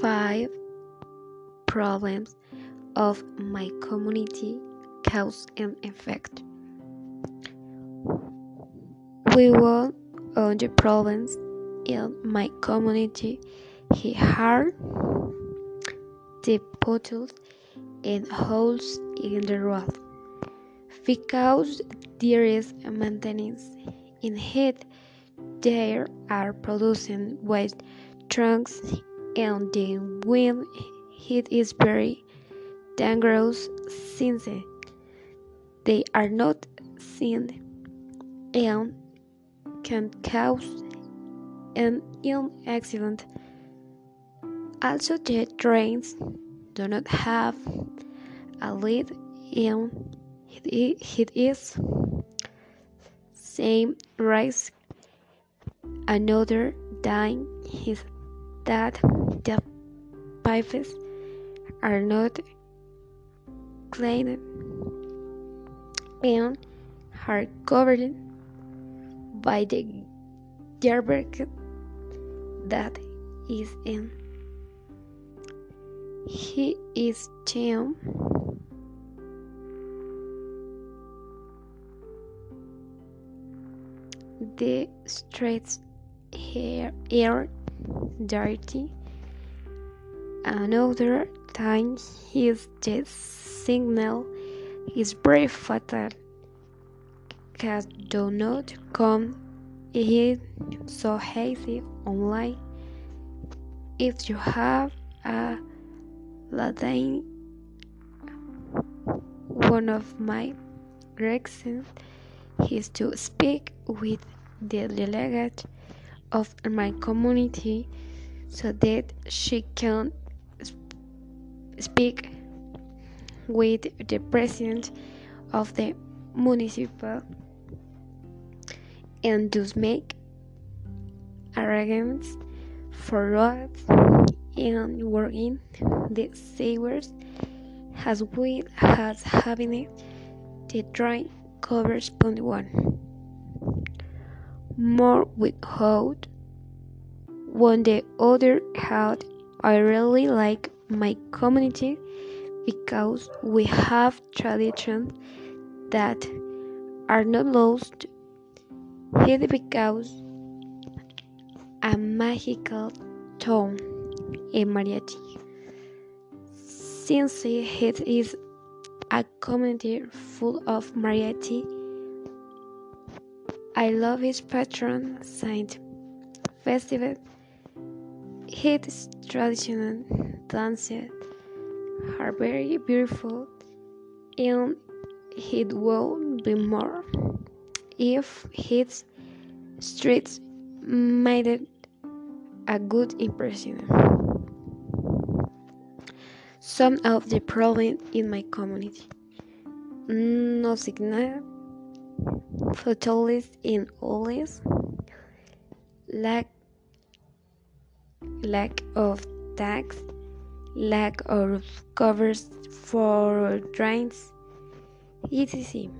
five problems of my community cause and effect. We will on the problems in my community he hard the potholes and holes in the road because there is maintenance in it there are producing waste trunks and the wind it is very dangerous since they are not seen and can cause an ill accident. Also, the trains do not have a lid and it is same risk another dying is that the pipes are not cleaned and are covered by the garbage that is in. He is Tim. The streets here are dirty. Another time his death signal is very fatal. Cats do not come in so easy online. If you have a Latin, one of my reasons is to speak with the delegate of my community so that she can speak with the president of the municipal and thus make arrangements for roads and working the sewers as well as having the dry covers point one more without on the other hand I really like my community because we have traditions that are not lost. It because a magical tone in mariachi. Since it is a community full of mariachi I love his patron saint festival. His traditional dances are very beautiful and it will be more if his streets made a good impression. Some of the problems in my community. No signal, fatalities in oldies, lack lack of tax, lack of covers for drains, etc.